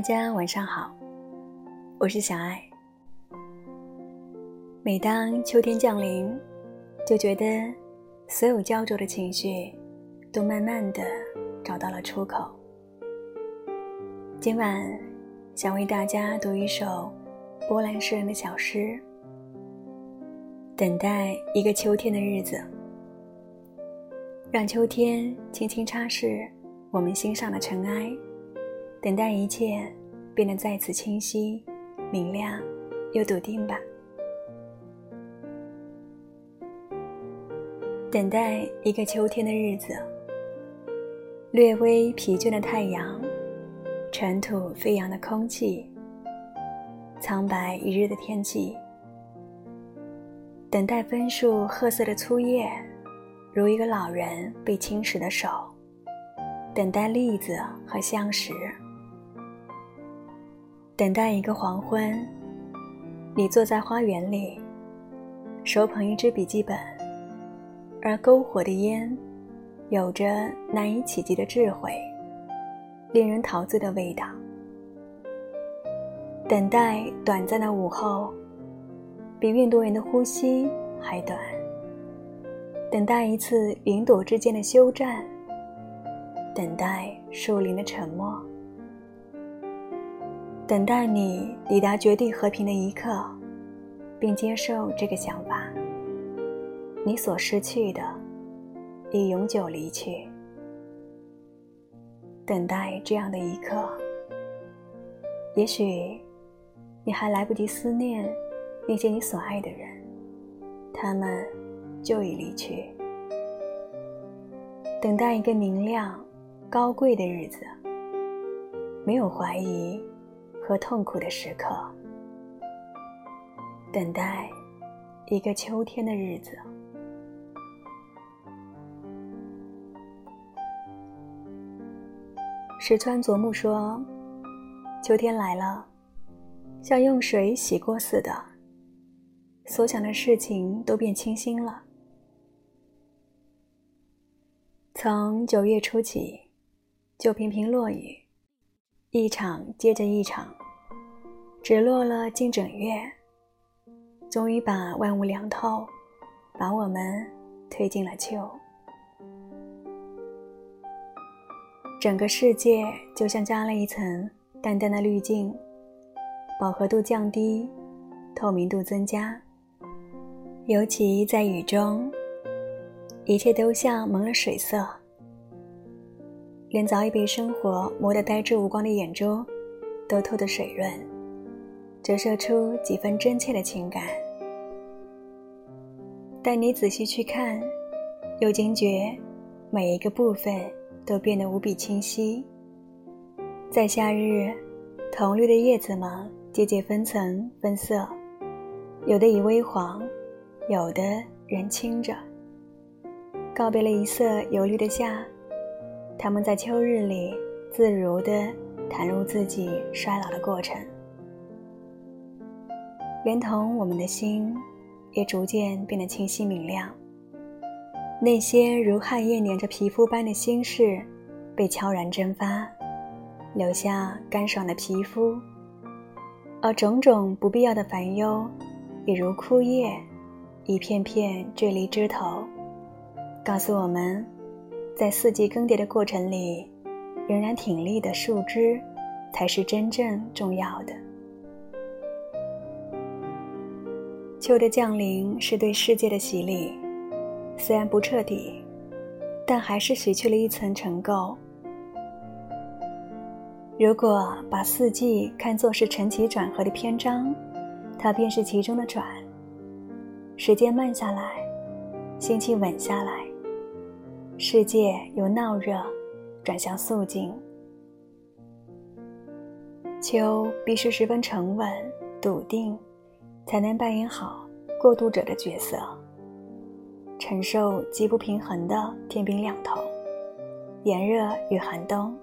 大家晚上好，我是小爱。每当秋天降临，就觉得所有焦灼的情绪都慢慢的找到了出口。今晚想为大家读一首波兰诗人的小诗，等待一个秋天的日子，让秋天轻轻擦拭我们心上的尘埃。等待一切变得再次清晰、明亮又笃定吧。等待一个秋天的日子，略微疲倦的太阳，尘土飞扬的空气，苍白一日的天气。等待枫树褐色的粗叶，如一个老人被侵蚀的手。等待栗子和相识。等待一个黄昏，你坐在花园里，手捧一支笔记本，而篝火的烟，有着难以企及的智慧，令人陶醉的味道。等待短暂的午后，比运动员的呼吸还短。等待一次云朵之间的休战，等待树林的沉默。等待你抵达绝地和平的一刻，并接受这个想法：你所失去的，已永久离去。等待这样的一刻，也许你还来不及思念那些你所爱的人，他们就已离去。等待一个明亮、高贵的日子，没有怀疑。和痛苦的时刻，等待一个秋天的日子。石川佐木说：“秋天来了，像用水洗过似的，所想的事情都变清新了。从九月初起，就频频落雨，一场接着一场。”只落了近整月，终于把万物凉透，把我们推进了秋。整个世界就像加了一层淡淡的滤镜，饱和度降低，透明度增加。尤其在雨中，一切都像蒙了水色，连早已被生活磨得呆滞无光的眼珠，都透得水润。折射出几分真切的情感，但你仔细去看，又惊觉每一个部分都变得无比清晰。在夏日，铜绿的叶子们节节分层分色，有的已微黄，有的仍青着。告别了一色油绿的夏，它们在秋日里自如地谈入自己衰老的过程。连同我们的心，也逐渐变得清晰明亮。那些如汗液粘着皮肤般的心事，被悄然蒸发，留下干爽的皮肤；而种种不必要的烦忧，也如枯叶，一片片坠离枝头，告诉我们，在四季更迭的过程里，仍然挺立的树枝，才是真正重要的。秋的降临是对世界的洗礼，虽然不彻底，但还是洗去了一层尘垢。如果把四季看作是晨起转合的篇章，它便是其中的转。时间慢下来，心气稳下来，世界由闹热转向肃静。秋必须十分沉稳、笃定。才能扮演好过渡者的角色，承受极不平衡的天平两头，炎热与寒冬。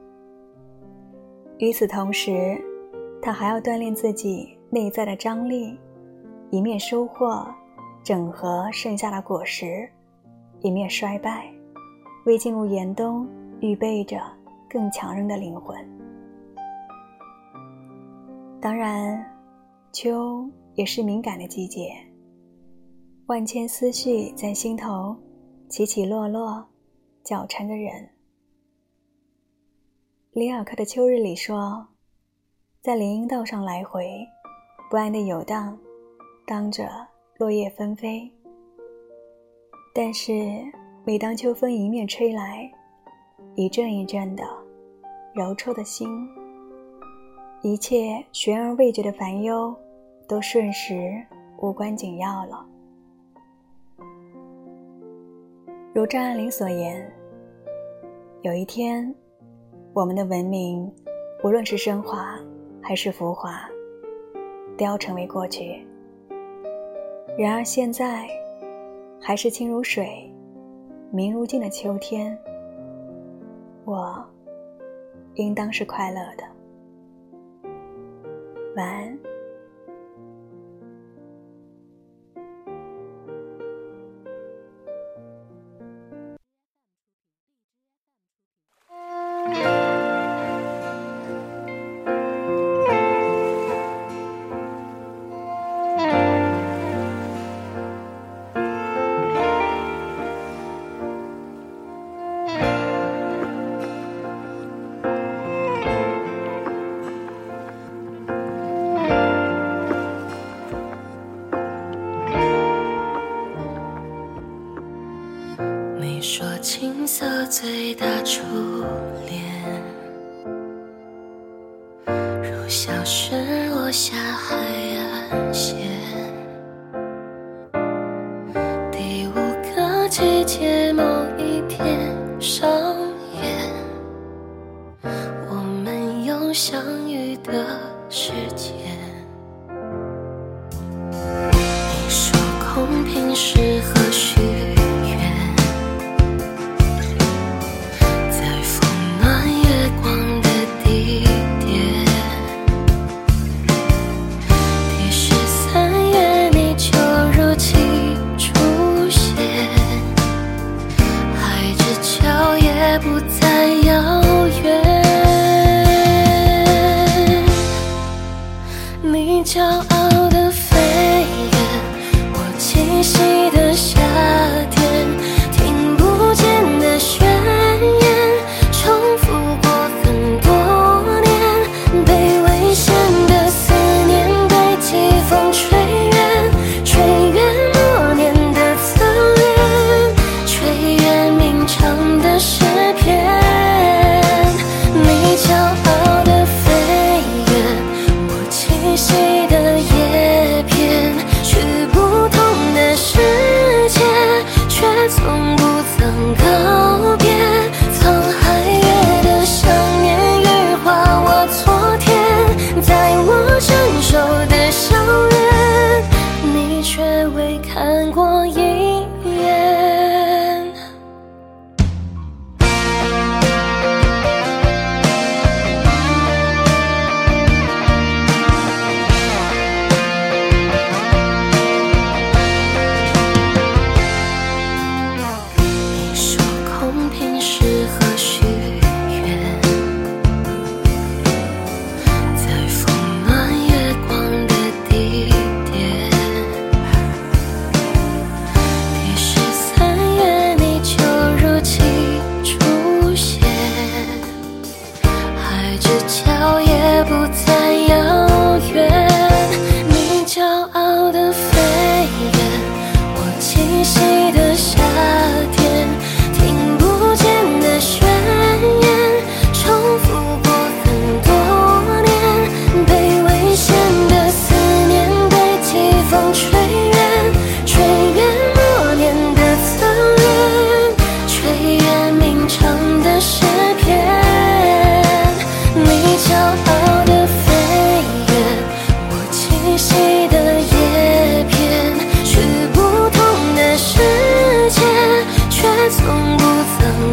与此同时，他还要锻炼自己内在的张力，一面收获、整合剩下的果实，一面衰败，为进入严冬预备着更强韧的灵魂。当然，秋也是敏感的季节，万千思绪在心头起起落落，搅缠着人。里尔克的《秋日》里说，在林荫道上来回，不安的游荡，当着落叶纷飞。但是，每当秋风迎面吹来，一阵一阵的揉戳的心。一切悬而未决的烦忧，都瞬时无关紧要了。如张爱玲所言：“有一天，我们的文明，无论是升华还是浮华，都要成为过去。然而现在，还是清如水、明如镜的秋天，我应当是快乐的。”晚安。色最大初恋，如小雪落下海岸线。第五个季节某一天上你骄傲的飞远我栖息的夏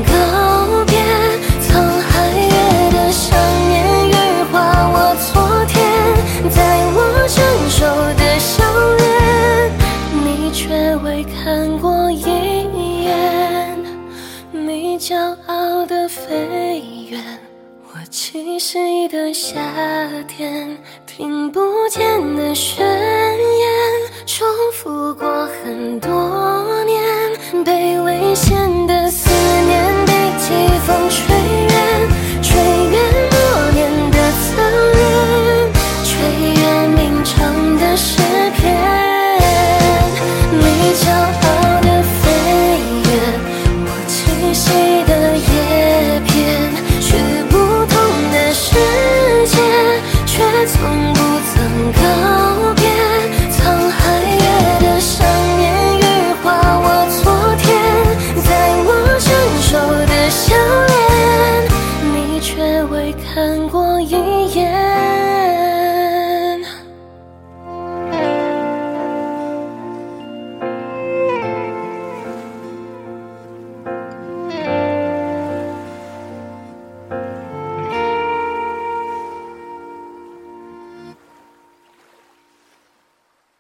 告别沧海月的想念羽化我昨天在我成熟的笑脸你却未看过一眼你骄傲的飞远我栖息的夏天听不见的宣言重复过很多未看过一眼。